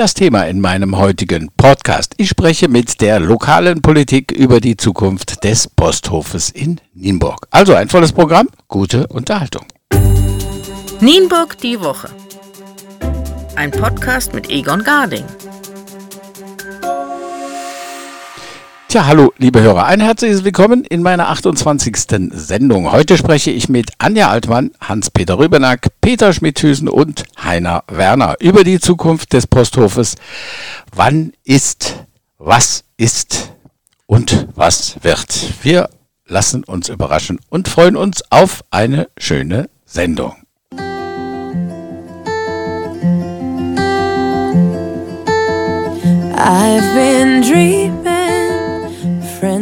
Das Thema in meinem heutigen Podcast. Ich spreche mit der lokalen Politik über die Zukunft des Posthofes in Nienburg. Also ein volles Programm, gute Unterhaltung. Nienburg die Woche. Ein Podcast mit Egon Garding. Tja, hallo, liebe Hörer, ein herzliches Willkommen in meiner 28. Sendung. Heute spreche ich mit Anja Altmann, Hans-Peter Rübenack, Peter Schmidhüsen und Heiner Werner über die Zukunft des Posthofes. Wann ist, was ist und was wird? Wir lassen uns überraschen und freuen uns auf eine schöne Sendung. I've been dreaming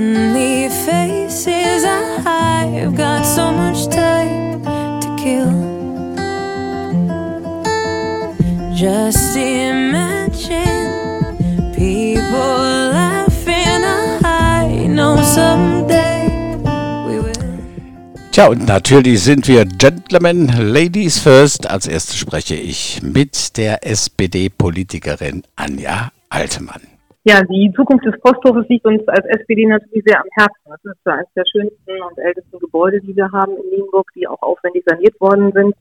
friendly faces. I've got so much time to kill. Just imagine people laughing. I know someday we will. Tja, und natürlich sind wir Gentlemen, Ladies first. Als erstes spreche ich mit der SPD-Politikerin Anja Altemann. Ja, die Zukunft des Posthofes liegt uns als SPD natürlich sehr am Herzen. Das ist eines der schönsten und ältesten Gebäude, die wir haben in Nienburg, die auch aufwendig saniert worden sind.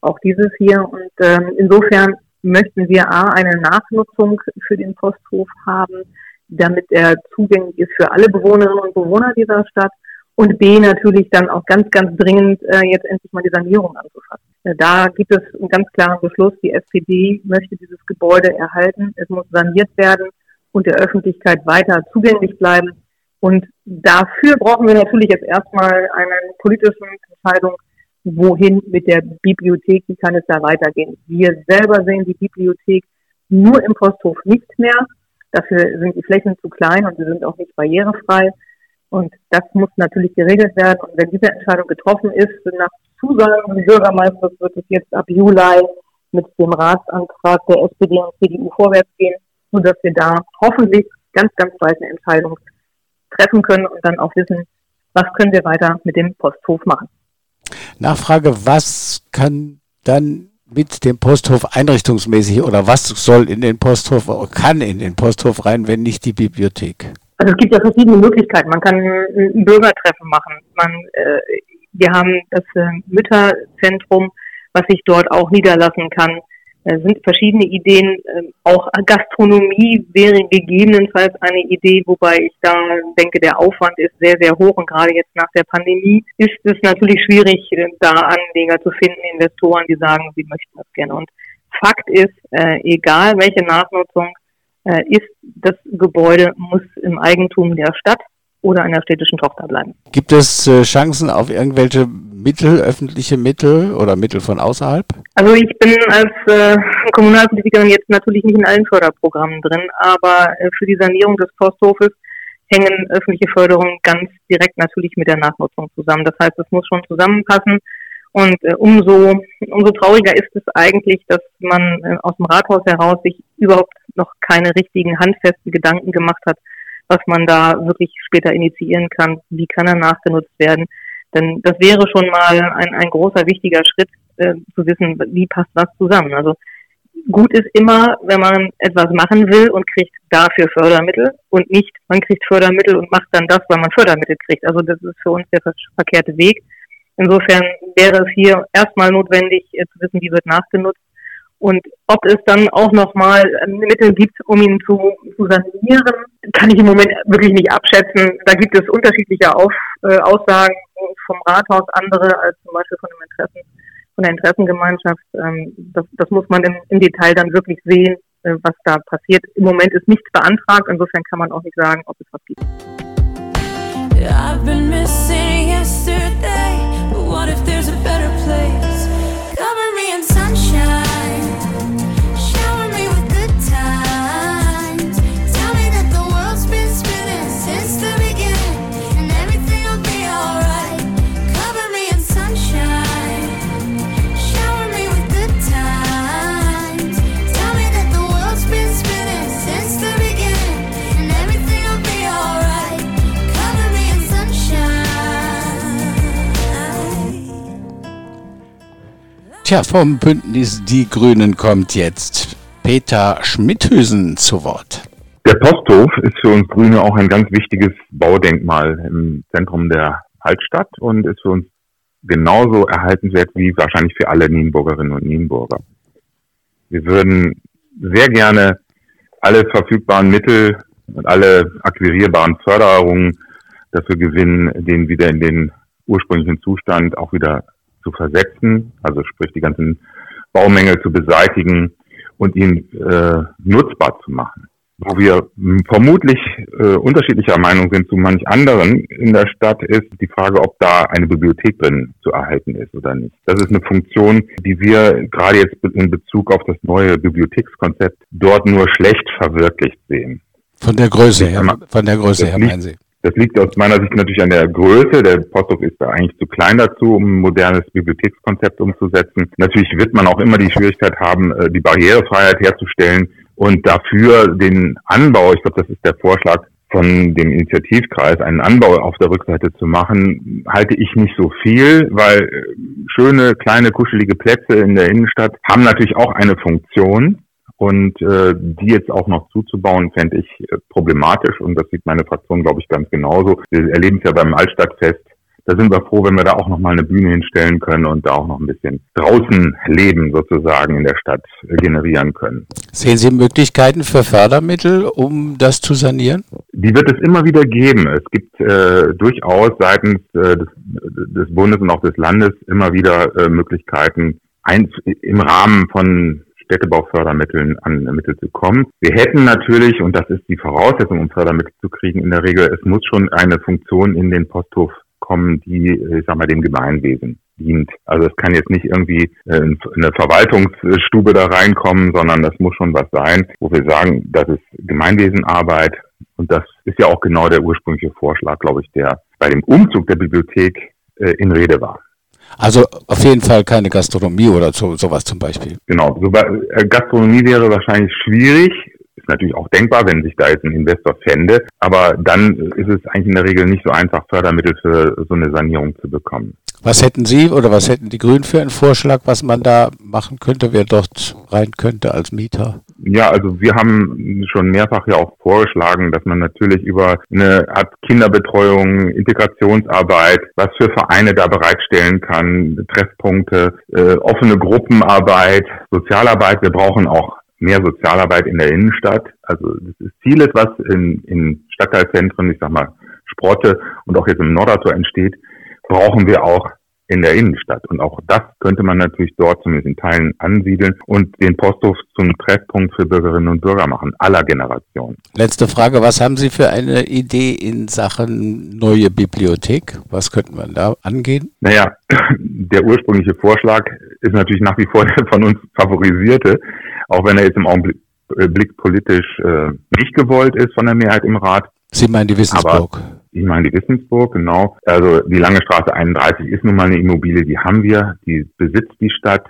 Auch dieses hier. Und ähm, insofern möchten wir A, eine Nachnutzung für den Posthof haben, damit er zugänglich ist für alle Bewohnerinnen und Bewohner dieser Stadt. Und B, natürlich dann auch ganz, ganz dringend äh, jetzt endlich mal die Sanierung anzufassen. Äh, da gibt es einen ganz klaren Beschluss. Die SPD möchte dieses Gebäude erhalten. Es muss saniert werden und der Öffentlichkeit weiter zugänglich bleiben. Und dafür brauchen wir natürlich jetzt erstmal eine politische Entscheidung, wohin mit der Bibliothek, wie kann es da weitergehen. Wir selber sehen die Bibliothek nur im Posthof nicht mehr. Dafür sind die Flächen zu klein und sie sind auch nicht barrierefrei. Und das muss natürlich geregelt werden. Und wenn diese Entscheidung getroffen ist, nach Zusagen des Bürgermeisters wird es jetzt ab Juli mit dem Ratsantrag der SPD und CDU vorwärts gehen sodass wir da hoffentlich ganz, ganz bald eine Entscheidung treffen können und dann auch wissen, was können wir weiter mit dem Posthof machen. Nachfrage, was kann dann mit dem Posthof einrichtungsmäßig oder was soll in den Posthof, kann in den Posthof rein, wenn nicht die Bibliothek? Also es gibt ja verschiedene Möglichkeiten. Man kann ein Bürgertreffen machen. Man, äh, wir haben das äh, Mütterzentrum, was sich dort auch niederlassen kann. Es sind verschiedene Ideen. Ähm, auch Gastronomie wäre gegebenenfalls eine Idee, wobei ich da denke, der Aufwand ist sehr, sehr hoch. Und gerade jetzt nach der Pandemie ist es natürlich schwierig, äh, da Anleger zu finden, Investoren, die sagen, sie möchten das gerne. Und Fakt ist, äh, egal welche Nachnutzung äh, ist, das Gebäude muss im Eigentum der Stadt oder einer städtischen Tochter bleiben. Gibt es äh, Chancen auf irgendwelche Mittel, öffentliche Mittel oder Mittel von außerhalb? Also ich bin als äh, Kommunalpolitikerin jetzt natürlich nicht in allen Förderprogrammen drin, aber äh, für die Sanierung des Posthofes hängen öffentliche Förderungen ganz direkt natürlich mit der Nachnutzung zusammen. Das heißt, es muss schon zusammenpassen. Und äh, umso, umso trauriger ist es eigentlich, dass man äh, aus dem Rathaus heraus sich überhaupt noch keine richtigen handfesten Gedanken gemacht hat, was man da wirklich später initiieren kann. Wie kann er nachgenutzt werden? Denn das wäre schon mal ein, ein großer, wichtiger Schritt, äh, zu wissen, wie passt was zusammen. Also gut ist immer, wenn man etwas machen will und kriegt dafür Fördermittel und nicht, man kriegt Fördermittel und macht dann das, weil man Fördermittel kriegt. Also das ist für uns der verkehrte Weg. Insofern wäre es hier erstmal notwendig äh, zu wissen, wie wird nachgenutzt und ob es dann auch nochmal Mittel gibt, um ihn zu, zu sanieren, kann ich im Moment wirklich nicht abschätzen. Da gibt es unterschiedliche Auf, äh, Aussagen vom Rathaus, andere als zum Beispiel von, dem Interessen, von der Interessengemeinschaft. Ähm, das, das muss man im, im Detail dann wirklich sehen, äh, was da passiert. Im Moment ist nichts beantragt, insofern kann man auch nicht sagen, ob es was gibt. I've been missing yesterday, but what if there's a better place? Cover me in Tja, vom Bündnis Die Grünen kommt jetzt Peter Schmidhüsen zu Wort. Der Posthof ist für uns Grüne auch ein ganz wichtiges Baudenkmal im Zentrum der Altstadt und ist für uns genauso erhaltenswert wie wahrscheinlich für alle Nienburgerinnen und Nienburger. Wir würden sehr gerne alle verfügbaren Mittel und alle akquirierbaren Förderungen dafür gewinnen, den wieder in den ursprünglichen Zustand auch wieder zu versetzen, also sprich die ganzen Baumängel zu beseitigen und ihn äh, nutzbar zu machen wo wir vermutlich äh, unterschiedlicher Meinung sind zu manch anderen in der Stadt, ist die Frage, ob da eine Bibliothek drin zu erhalten ist oder nicht. Das ist eine Funktion, die wir gerade jetzt in Bezug auf das neue Bibliothekskonzept dort nur schlecht verwirklicht sehen. Von der Größe her, von der Größe her meinen Sie? Das liegt aus meiner Sicht natürlich an der Größe. Der Posthof ist da eigentlich zu klein dazu, um ein modernes Bibliothekskonzept umzusetzen. Natürlich wird man auch immer die Schwierigkeit haben, äh, die Barrierefreiheit herzustellen und dafür den Anbau, ich glaube, das ist der Vorschlag von dem Initiativkreis, einen Anbau auf der Rückseite zu machen, halte ich nicht so viel, weil äh, schöne, kleine, kuschelige Plätze in der Innenstadt haben natürlich auch eine Funktion. Und äh, die jetzt auch noch zuzubauen, fände ich äh, problematisch. Und das sieht meine Fraktion, glaube ich, ganz genauso. Wir erleben es ja beim Altstadtfest da sind wir froh, wenn wir da auch nochmal eine Bühne hinstellen können und da auch noch ein bisschen draußen Leben sozusagen in der Stadt generieren können. Sehen Sie Möglichkeiten für Fördermittel, um das zu sanieren? Die wird es immer wieder geben. Es gibt äh, durchaus seitens äh, des, des, Bundes und auch des Landes immer wieder äh, Möglichkeiten, ein, im Rahmen von Städtebaufördermitteln an Mittel zu kommen. Wir hätten natürlich, und das ist die Voraussetzung, um Fördermittel zu kriegen, in der Regel, es muss schon eine Funktion in den Posthof kommen, die, äh, ich sag mal, dem Gemeinwesen dient. Also es kann jetzt nicht irgendwie äh, eine Verwaltungsstube da reinkommen, sondern das muss schon was sein, wo wir sagen, das ist Gemeinwesenarbeit. Und das ist ja auch genau der ursprüngliche Vorschlag, glaube ich, der bei dem Umzug der Bibliothek äh, in Rede war. Also auf jeden Fall keine Gastronomie oder so, sowas zum Beispiel. Genau, so, Gastronomie wäre wahrscheinlich schwierig, ist natürlich auch denkbar, wenn sich da jetzt ein Investor fände, aber dann ist es eigentlich in der Regel nicht so einfach, Fördermittel für so eine Sanierung zu bekommen. Was hätten Sie oder was hätten die Grünen für einen Vorschlag, was man da machen könnte, wer dort rein könnte als Mieter? Ja, also wir haben schon mehrfach ja auch vorgeschlagen, dass man natürlich über eine Art Kinderbetreuung, Integrationsarbeit, was für Vereine da bereitstellen kann, Treffpunkte, äh, offene Gruppenarbeit, Sozialarbeit. Wir brauchen auch mehr Sozialarbeit in der Innenstadt. Also das ist vieles, was in, in Stadtteilzentren, ich sag mal Sprotte und auch jetzt im Nordertor entsteht, brauchen wir auch in der Innenstadt. Und auch das könnte man natürlich dort zumindest in Teilen ansiedeln und den Posthof zum Treffpunkt für Bürgerinnen und Bürger machen, aller Generationen. Letzte Frage, was haben Sie für eine Idee in Sachen neue Bibliothek? Was könnte man da angehen? Naja, der ursprüngliche Vorschlag ist natürlich nach wie vor der von uns favorisierte auch wenn er jetzt im Augenblick äh, politisch äh, nicht gewollt ist von der Mehrheit im Rat. Sie meinen die Wissensburg? Aber ich meine die Wissensburg, genau. Also die Lange Straße 31 ist nun mal eine Immobilie, die haben wir, die besitzt die Stadt.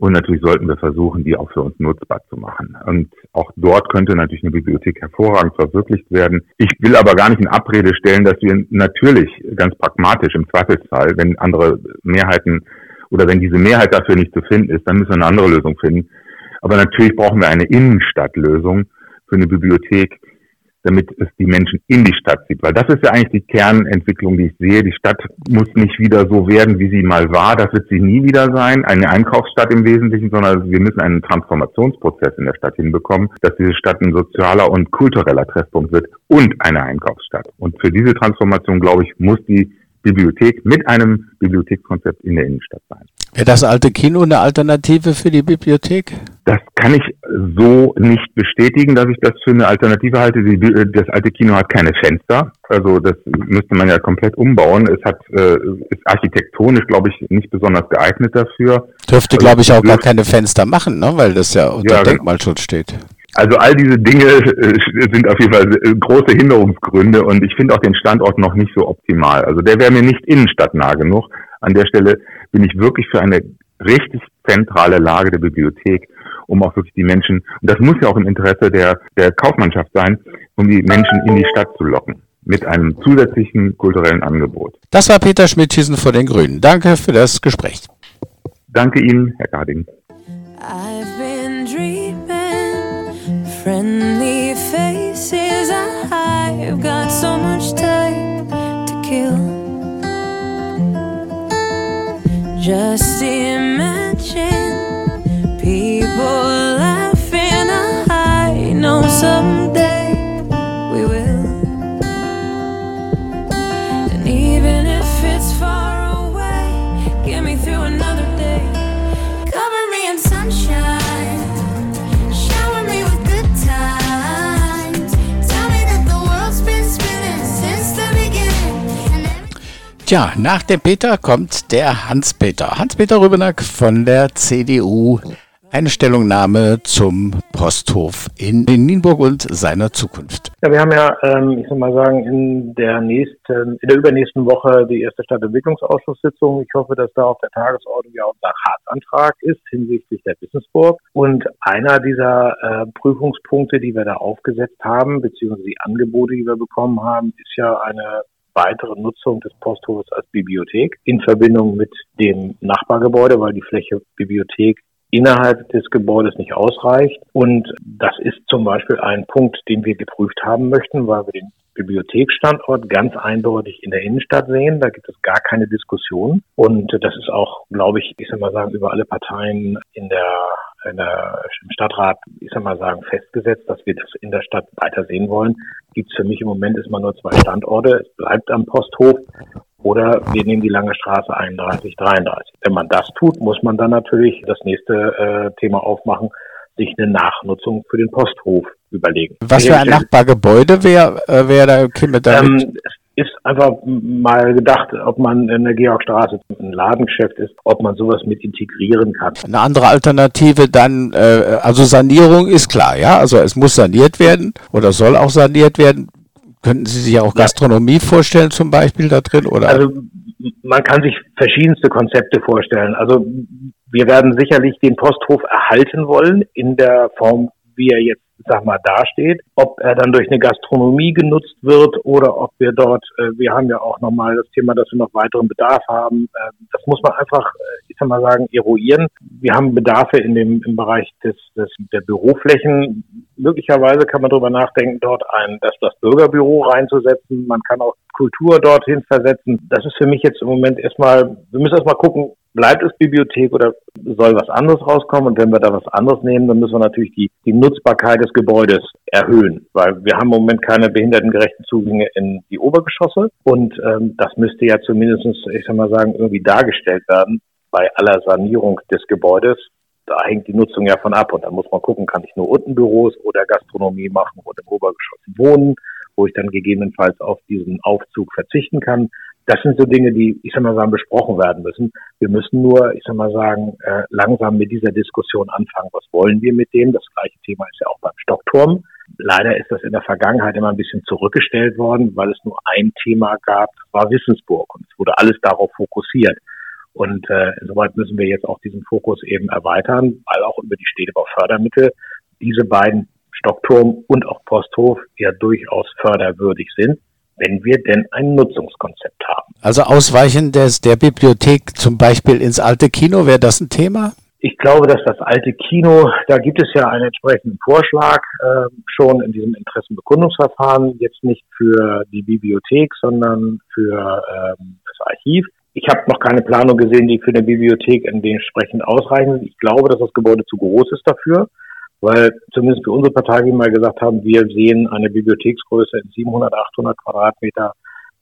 Und natürlich sollten wir versuchen, die auch für uns nutzbar zu machen. Und auch dort könnte natürlich eine Bibliothek hervorragend verwirklicht werden. Ich will aber gar nicht in Abrede stellen, dass wir natürlich ganz pragmatisch im Zweifelsfall, wenn andere Mehrheiten oder wenn diese Mehrheit dafür nicht zu finden ist, dann müssen wir eine andere Lösung finden. Aber natürlich brauchen wir eine Innenstadtlösung für eine Bibliothek, damit es die Menschen in die Stadt zieht. Weil das ist ja eigentlich die Kernentwicklung, die ich sehe. Die Stadt muss nicht wieder so werden, wie sie mal war. Das wird sie nie wieder sein. Eine Einkaufsstadt im Wesentlichen, sondern wir müssen einen Transformationsprozess in der Stadt hinbekommen, dass diese Stadt ein sozialer und kultureller Treffpunkt wird und eine Einkaufsstadt. Und für diese Transformation, glaube ich, muss die Bibliothek mit einem Bibliothekskonzept in der Innenstadt sein. Wäre das alte Kino eine Alternative für die Bibliothek? Das kann ich so nicht bestätigen, dass ich das für eine Alternative halte. Das alte Kino hat keine Fenster, also das müsste man ja komplett umbauen. Es hat äh, ist architektonisch, glaube ich, nicht besonders geeignet dafür. Dürfte, also glaube ich, auch gar keine Fenster machen, ne? weil das ja unter ja, genau. Denkmalschutz steht. Also all diese Dinge äh, sind auf jeden Fall äh, große Hinderungsgründe und ich finde auch den Standort noch nicht so optimal. Also der wäre mir nicht innenstadtnah genug. An der Stelle bin ich wirklich für eine richtig zentrale Lage der Bibliothek, um auch wirklich die Menschen, und das muss ja auch im Interesse der, der Kaufmannschaft sein, um die Menschen in die Stadt zu locken mit einem zusätzlichen kulturellen Angebot. Das war Peter Schmidt-Hiesen von den Grünen. Danke für das Gespräch. Danke Ihnen, Herr Garding. Faces. I've got so much time to kill. Just imagine people laughing. I know someday Tja, nach dem Peter kommt der Hans-Peter. Hans-Peter Rübenack von der CDU. Eine Stellungnahme zum Posthof in Nienburg und seiner Zukunft. Ja, wir haben ja, ähm, ich soll mal sagen, in der nächsten, in der übernächsten Woche die erste Stadtentwicklungsausschusssitzung. Ich hoffe, dass da auf der Tagesordnung ja unser Ratsantrag ist hinsichtlich der Wissensburg. Und einer dieser äh, Prüfungspunkte, die wir da aufgesetzt haben, beziehungsweise die Angebote, die wir bekommen haben, ist ja eine weitere Nutzung des Posthofes als Bibliothek in Verbindung mit dem Nachbargebäude, weil die Fläche Bibliothek innerhalb des Gebäudes nicht ausreicht. Und das ist zum Beispiel ein Punkt, den wir geprüft haben möchten, weil wir den Bibliotheksstandort ganz eindeutig in der Innenstadt sehen. Da gibt es gar keine Diskussion. Und das ist auch, glaube ich, ich soll mal sagen, über alle Parteien in der, in der, im Stadtrat, ich soll mal sagen, festgesetzt, dass wir das in der Stadt weiter sehen wollen. Gibt es für mich im Moment immer nur zwei Standorte. Es bleibt am Posthof oder wir nehmen die lange Straße 31, 33. Wenn man das tut, muss man dann natürlich das nächste äh, Thema aufmachen, sich eine Nachnutzung für den Posthof überlegen. Was für ein Nachbargebäude wäre äh, wär da käme da mit? ähm, es ist einfach mal gedacht, ob man in der Georgstraße ein Ladengeschäft ist, ob man sowas mit integrieren kann. Eine andere Alternative dann, äh, also Sanierung ist klar, ja, also es muss saniert werden oder soll auch saniert werden. Könnten Sie sich auch Gastronomie vorstellen zum Beispiel da drin oder? Also man kann sich verschiedenste Konzepte vorstellen. Also wir werden sicherlich den Posthof erhalten wollen in der Form, wie er jetzt, sag mal, dasteht. Ob er dann durch eine Gastronomie genutzt wird oder ob wir dort, äh, wir haben ja auch nochmal das Thema, dass wir noch weiteren Bedarf haben. Äh, das muss man einfach, äh, ich soll mal sagen, eruieren. Wir haben Bedarfe in dem, im Bereich des, des, der Büroflächen. Möglicherweise kann man darüber nachdenken, dort ein, das, das Bürgerbüro reinzusetzen. Man kann auch Kultur dorthin versetzen. Das ist für mich jetzt im Moment erstmal, wir müssen erstmal gucken, bleibt es Bibliothek oder soll was anderes rauskommen? Und wenn wir da was anderes nehmen, dann müssen wir natürlich die, die Nutzbarkeit des Gebäudes erhöhen, weil wir haben im Moment keine behindertengerechten Zugänge in die Obergeschosse und ähm, das müsste ja zumindestens, ich sag mal sagen, irgendwie dargestellt werden bei aller Sanierung des Gebäudes. Da hängt die Nutzung ja von ab und dann muss man gucken, kann ich nur unten Büros oder Gastronomie machen oder im Obergeschoss wohnen, wo ich dann gegebenenfalls auf diesen Aufzug verzichten kann. Das sind so Dinge, die, ich sag mal sagen, besprochen werden müssen. Wir müssen nur, ich sag mal sagen, äh, langsam mit dieser Diskussion anfangen. Was wollen wir mit dem? Das gleiche Thema ist ja auch beim Stockturm. Leider ist das in der Vergangenheit immer ein bisschen zurückgestellt worden, weil es nur ein Thema gab, war Wissensburg. Und es wurde alles darauf fokussiert. Und äh, insoweit müssen wir jetzt auch diesen Fokus eben erweitern, weil auch über die Städtebaufördermittel diese beiden Stockturm und auch Posthof ja durchaus förderwürdig sind, wenn wir denn ein Nutzungskonzept haben. Also Ausweichen des, der Bibliothek zum Beispiel ins alte Kino, wäre das ein Thema? Ich glaube, dass das alte Kino, da gibt es ja einen entsprechenden Vorschlag äh, schon in diesem Interessenbekundungsverfahren, jetzt nicht für die Bibliothek, sondern für ähm, das Archiv. Ich habe noch keine Planung gesehen, die für eine Bibliothek entsprechend ausreichend ist. Ich glaube, dass das Gebäude zu groß ist dafür, weil zumindest für unsere Partei, wie wir mal gesagt haben, wir sehen eine Bibliotheksgröße in 700, 800 Quadratmeter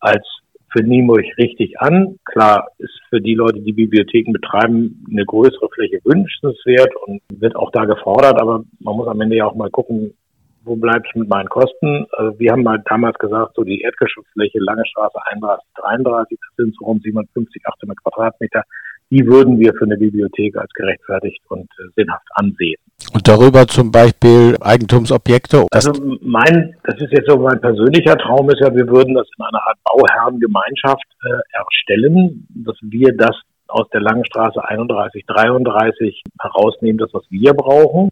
als für Nienburg richtig an. Klar ist für die Leute, die Bibliotheken betreiben, eine größere Fläche wünschenswert und wird auch da gefordert, aber man muss am Ende ja auch mal gucken, wo bleibe ich mit meinen Kosten? Also wir haben mal damals gesagt, so die Erdgeschossfläche, Lange Straße 31, 33, das sind so rund 750, 800 Quadratmeter. Die würden wir für eine Bibliothek als gerechtfertigt und äh, sinnhaft ansehen. Und darüber zum Beispiel Eigentumsobjekte. Das, Also mein, das ist jetzt so mein persönlicher Traum ist ja, wir würden das in einer Art Bauherrengemeinschaft äh, erstellen, dass wir das aus der Langen Straße 31, 33 herausnehmen, das was wir brauchen.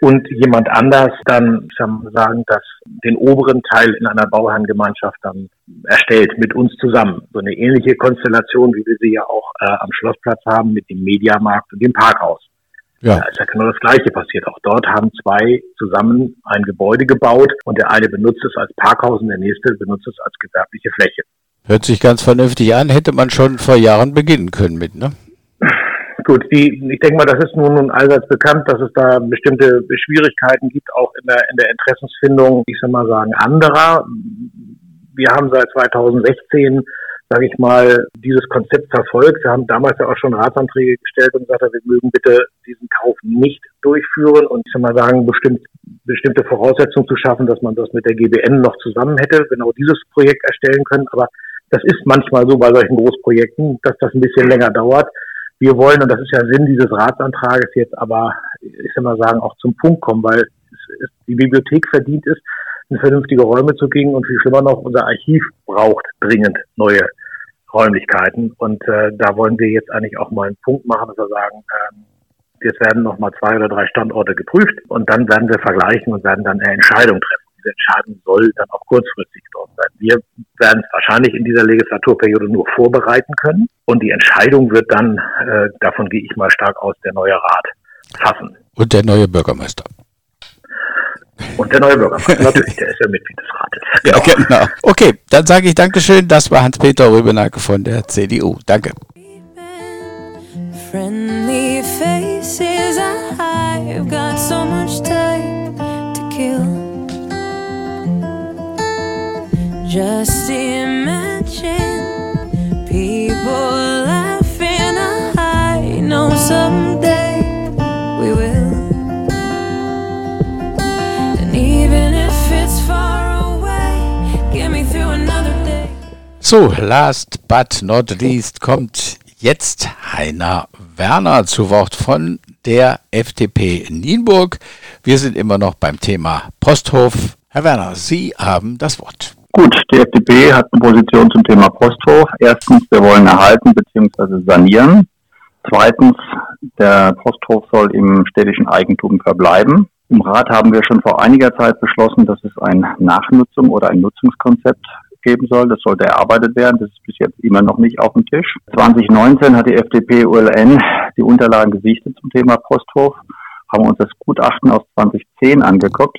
Und jemand anders dann, ich mal sagen, das den oberen Teil in einer Bauherrengemeinschaft dann erstellt mit uns zusammen. So eine ähnliche Konstellation, wie wir sie ja auch äh, am Schlossplatz haben mit dem Mediamarkt und dem Parkhaus. Ja. Da ist ja genau das Gleiche passiert. Auch dort haben zwei zusammen ein Gebäude gebaut und der eine benutzt es als Parkhaus und der nächste benutzt es als gewerbliche Fläche. Hört sich ganz vernünftig an, hätte man schon vor Jahren beginnen können mit, ne? Gut, die, ich denke mal, das ist nun, allseits bekannt, dass es da bestimmte Schwierigkeiten gibt, auch in der, in der Interessensfindung, ich soll mal sagen, anderer. Wir haben seit 2016 sage ich mal, dieses Konzept verfolgt. Wir haben damals ja auch schon Ratsanträge gestellt und gesagt, wir mögen bitte diesen Kauf nicht durchführen und ich soll mal sagen, bestimmt, bestimmte Voraussetzungen zu schaffen, dass man das mit der GBN noch zusammen hätte, genau dieses Projekt erstellen können. Aber das ist manchmal so bei solchen Großprojekten, dass das ein bisschen länger dauert. Wir wollen, und das ist ja Sinn dieses Ratsantrages jetzt, aber ich soll mal sagen, auch zum Punkt kommen, weil es, es, die Bibliothek verdient ist, in vernünftige Räume zu kriegen und viel schlimmer noch, unser Archiv braucht dringend neue Räumlichkeiten. Und äh, da wollen wir jetzt eigentlich auch mal einen Punkt machen, dass wir sagen, ähm, jetzt werden noch mal zwei oder drei Standorte geprüft und dann werden wir vergleichen und werden dann eine Entscheidung treffen. Diese Entscheidung soll dann auch kurzfristig dort sein. Wir werden es wahrscheinlich in dieser Legislaturperiode nur vorbereiten können und die Entscheidung wird dann, äh, davon gehe ich mal stark aus, der neue Rat fassen. Und der neue Bürgermeister. Und der neue Bürgermeister, natürlich, der ist ja Mitglied des Rates. Ja, genau. Okay, dann sage ich Dankeschön. Das war Hans-Peter Rübenack von der CDU. Danke. Friendly faces, I've got so Just imagine people laughing. I know someday we will. And even if it's far away, get me through another day. So, last but not least kommt jetzt Heiner Werner zu Wort von der FDP Nienburg. Wir sind immer noch beim Thema Posthof. Herr Werner, Sie haben das Wort. Gut, die FDP hat eine Position zum Thema Posthof. Erstens, wir wollen erhalten bzw. sanieren. Zweitens, der Posthof soll im städtischen Eigentum verbleiben. Im Rat haben wir schon vor einiger Zeit beschlossen, dass es ein Nachnutzung oder ein Nutzungskonzept geben soll. Das sollte erarbeitet werden. Das ist bis jetzt immer noch nicht auf dem Tisch. 2019 hat die FDP ULN die Unterlagen gesichtet zum Thema Posthof, haben uns das Gutachten aus 2010 angeguckt.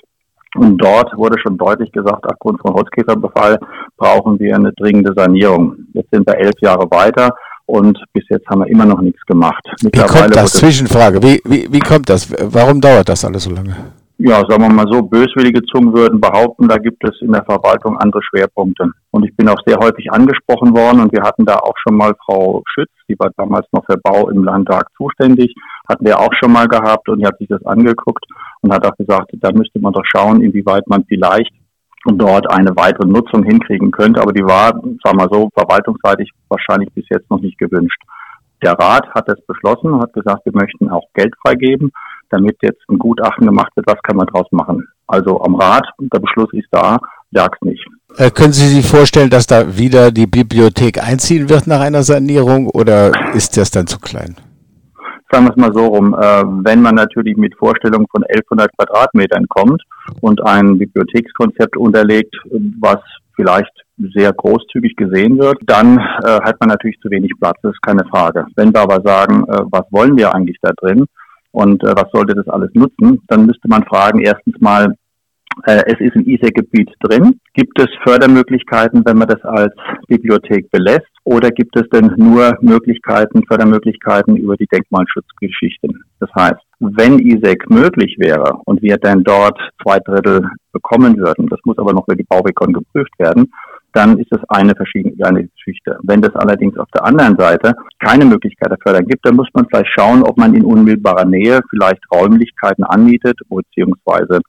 Und dort wurde schon deutlich gesagt, aufgrund von Holzkäferbefall brauchen wir eine dringende Sanierung. Jetzt sind wir elf Jahre weiter und bis jetzt haben wir immer noch nichts gemacht. Wie kommt das? Zwischenfrage. Wie, wie, wie kommt das? Warum dauert das alles so lange? Ja, sagen wir mal so, böswillige Zungen würden behaupten, da gibt es in der Verwaltung andere Schwerpunkte. Und ich bin auch sehr häufig angesprochen worden und wir hatten da auch schon mal Frau Schütz, die war damals noch für Bau im Landtag zuständig, hatten wir auch schon mal gehabt und die hat sich das angeguckt und hat auch gesagt, da müsste man doch schauen, inwieweit man vielleicht dort eine weitere Nutzung hinkriegen könnte. Aber die war, sagen wir so, verwaltungsseitig wahrscheinlich bis jetzt noch nicht gewünscht. Der Rat hat das beschlossen hat gesagt, wir möchten auch Geld freigeben, damit jetzt ein Gutachten gemacht wird, was kann man draus machen. Also am Rat, der Beschluss ist da, sag's nicht. Äh, können Sie sich vorstellen, dass da wieder die Bibliothek einziehen wird nach einer Sanierung oder ist das dann zu klein? Sagen wir es mal so rum, äh, wenn man natürlich mit Vorstellungen von 1100 Quadratmetern kommt und ein Bibliothekskonzept unterlegt, was vielleicht sehr großzügig gesehen wird, dann äh, hat man natürlich zu wenig Platz, das ist keine Frage. Wenn wir aber sagen, äh, was wollen wir eigentlich da drin und äh, was sollte das alles nutzen, dann müsste man fragen, erstens mal, äh, es ist im ISEC-Gebiet drin. Gibt es Fördermöglichkeiten, wenn man das als Bibliothek belässt? Oder gibt es denn nur Möglichkeiten, Fördermöglichkeiten über die Denkmalschutzgeschichten? Das heißt, wenn ISEC möglich wäre und wir dann dort zwei Drittel bekommen würden, das muss aber noch über die Bauwegkon geprüft werden, dann ist das eine verschiedene eine Geschichte. Wenn das allerdings auf der anderen Seite keine Möglichkeit der Förderung gibt, dann muss man vielleicht schauen, ob man in unmittelbarer Nähe vielleicht Räumlichkeiten anmietet beziehungsweise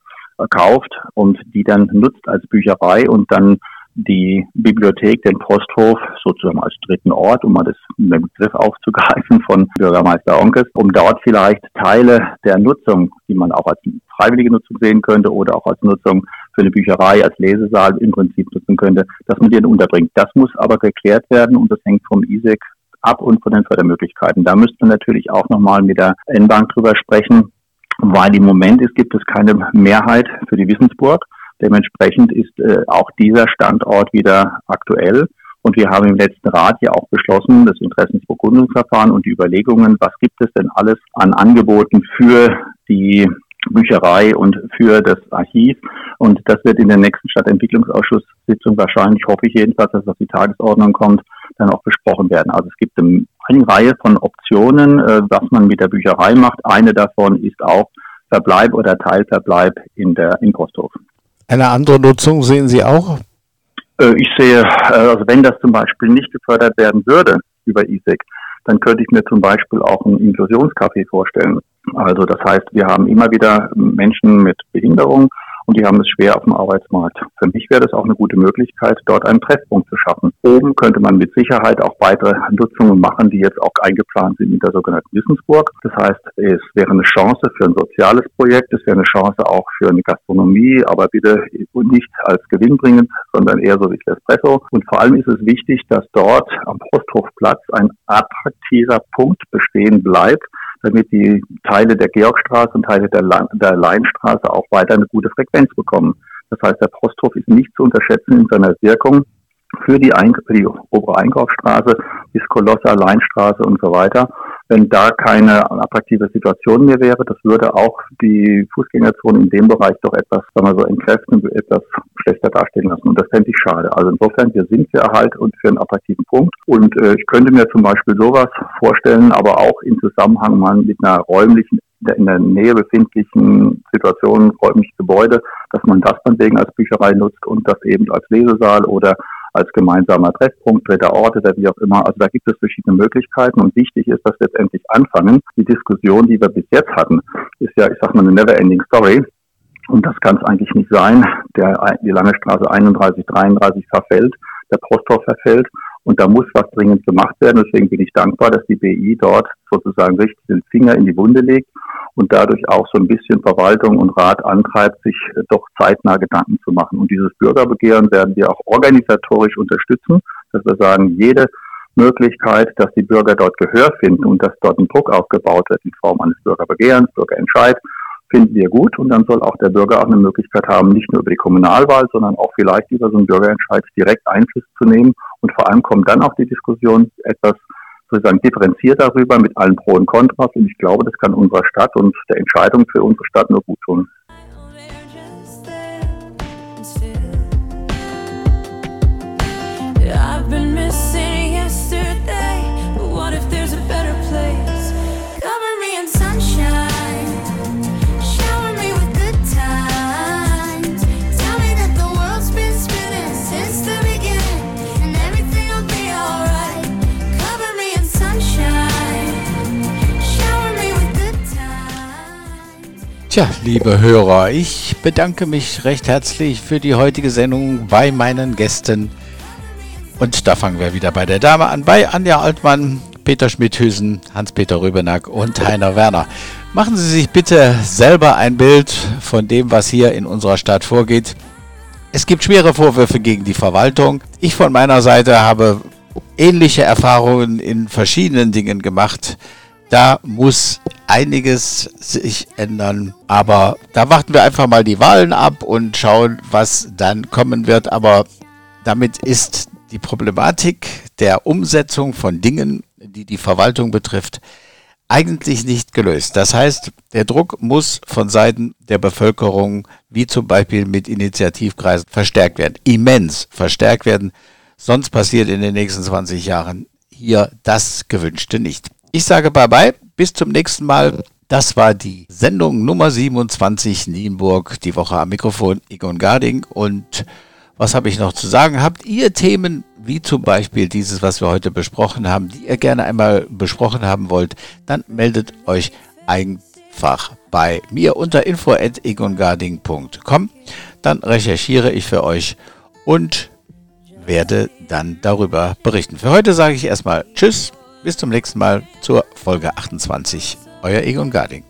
kauft und die dann nutzt als Bücherei und dann die Bibliothek, den Posthof sozusagen als dritten Ort, um mal das den Begriff aufzugreifen von Bürgermeister Onkes, um dort vielleicht Teile der Nutzung, die man auch als freiwillige Nutzung sehen könnte oder auch als Nutzung für eine Bücherei, als Lesesaal im Prinzip nutzen könnte, dass man dann unterbringt. Das muss aber geklärt werden und das hängt vom ISEC ab und von den Fördermöglichkeiten. Da müsste man natürlich auch nochmal mit der N-Bank drüber sprechen, weil im Moment ist, gibt es keine Mehrheit für die Wissensburg. Dementsprechend ist äh, auch dieser Standort wieder aktuell Und wir haben im letzten Rat ja auch beschlossen, das Interessensbekundungsverfahren und die Überlegungen, was gibt es denn alles an Angeboten für die Bücherei und für das Archiv. Und das wird in der nächsten Stadtentwicklungsausschusssitzung wahrscheinlich, hoffe ich jedenfalls, dass das auf die Tagesordnung kommt, dann auch besprochen werden. Also es gibt eine Reihe von Optionen, äh, was man mit der Bücherei macht. Eine davon ist auch Verbleib oder Teilverbleib in der, im Posthof. Eine andere Nutzung sehen Sie auch? Äh, Ich sehe, äh, also wenn das zum Beispiel nicht gefördert werden würde über ISEC, dann könnte ich mir zum Beispiel auch ein Inklusionscafé vorstellen. Also das heißt, wir haben immer wieder Menschen mit Behinderung und die haben es schwer auf dem Arbeitsmarkt. Für mich wäre das auch eine gute Möglichkeit, dort einen Treffpunkt zu schaffen. Oben könnte man mit Sicherheit auch weitere Nutzungen machen, die jetzt auch eingeplant sind in der sogenannten Wissensburg. Das heißt, es wäre eine Chance für ein soziales Projekt, es wäre eine Chance auch für eine Gastronomie, aber bitte nicht als gewinnbringend, sondern eher so wie Espresso. Und vor allem ist es wichtig, dass dort am Posthofplatz ein attraktiver Punkt bestehen bleibt, damit die Teile der Georgstraße und Teile der, La der Leinstraße auch weiter eine gute Frequenz bekommen. Das heißt, der Posthof ist nicht zu unterschätzen in seiner Wirkung für die, Ein für die obere Einkaufsstraße bis Kolosser, Leinstraße und so weiter. Wenn da keine attraktive Situation mehr wäre, das würde auch die Fußgängerzone in dem Bereich doch etwas, sagen wir so, entkräften, etwas schlechter dastehen lassen. Und das fände ich schade. Also insofern, wir sind für Erhalt und für einen attraktiven Punkt. Und äh, ich könnte mir zum Beispiel sowas vorstellen, aber auch in Zusammenhang mal mit einer räumlichen in der Nähe befindlichen Situationen, räumliche Gebäude, dass man das dann wegen als Bücherei nutzt und das eben als Lesesaal oder als gemeinsamer Treffpunkt, dritter Ort oder wie auch immer. Also da gibt es verschiedene Möglichkeiten und wichtig ist, dass wir letztendlich anfangen. Die Diskussion, die wir bis jetzt hatten, ist ja, ich sag mal, eine never-ending story. Und das kann es eigentlich nicht sein. Der, die lange Straße 31, 33 verfällt, der Posthof verfällt und da muss was dringend gemacht werden. Deswegen bin ich dankbar, dass die BI dort sozusagen richtig den Finger in die Wunde legt und dadurch auch so ein bisschen Verwaltung und Rat antreibt, sich äh, doch zeitnah Gedanken zu machen. Und dieses Bürgerbegehren werden wir auch organisatorisch unterstützen, dass wir sagen, jede Möglichkeit, dass die Bürger dort Gehör finden und dass dort ein Druck aufgebaut wird in Form eines Bürgerbegehrens, Bürgerentscheid, finden wir gut. Und dann soll auch der Bürger auch eine Möglichkeit haben, nicht nur über die Kommunalwahl, sondern auch vielleicht über so einen Bürgerentscheid direkt Einfluss zu nehmen. Und vor allem kommt dann auch die Diskussion etwas sozusagen differenziert darüber mit allen Pro und Kontras. Und ich glaube, das kann unserer Stadt und der Entscheidung für unsere Stadt nur gut tun. Tja, liebe Hörer, ich bedanke mich recht herzlich für die heutige Sendung bei meinen Gästen. Und da fangen wir wieder bei der Dame an, bei Anja Altmann, Peter Schmidhüsen, Hans-Peter Rübenack und Heiner Werner. Machen Sie sich bitte selber ein Bild von dem, was hier in unserer Stadt vorgeht. Es gibt schwere Vorwürfe gegen die Verwaltung. Ich von meiner Seite habe ähnliche Erfahrungen in verschiedenen Dingen gemacht. Da muss einiges sich ändern. Aber da warten wir einfach mal die Wahlen ab und schauen, was dann kommen wird. Aber damit ist die Problematik der Umsetzung von Dingen, die die Verwaltung betrifft, eigentlich nicht gelöst. Das heißt, der Druck muss von Seiten der Bevölkerung, wie zum Beispiel mit Initiativkreisen, verstärkt werden. Immens verstärkt werden. Sonst passiert in den nächsten 20 Jahren hier das Gewünschte nicht. Ich sage Bye-bye, bis zum nächsten Mal. Das war die Sendung Nummer 27 Nienburg, die Woche am Mikrofon Egon Garding. Und was habe ich noch zu sagen? Habt ihr Themen, wie zum Beispiel dieses, was wir heute besprochen haben, die ihr gerne einmal besprochen haben wollt, dann meldet euch einfach bei mir unter info.egongarding.com. Dann recherchiere ich für euch und werde dann darüber berichten. Für heute sage ich erstmal Tschüss, bis zum nächsten Mal zur Folge 28. Euer Egon Garding.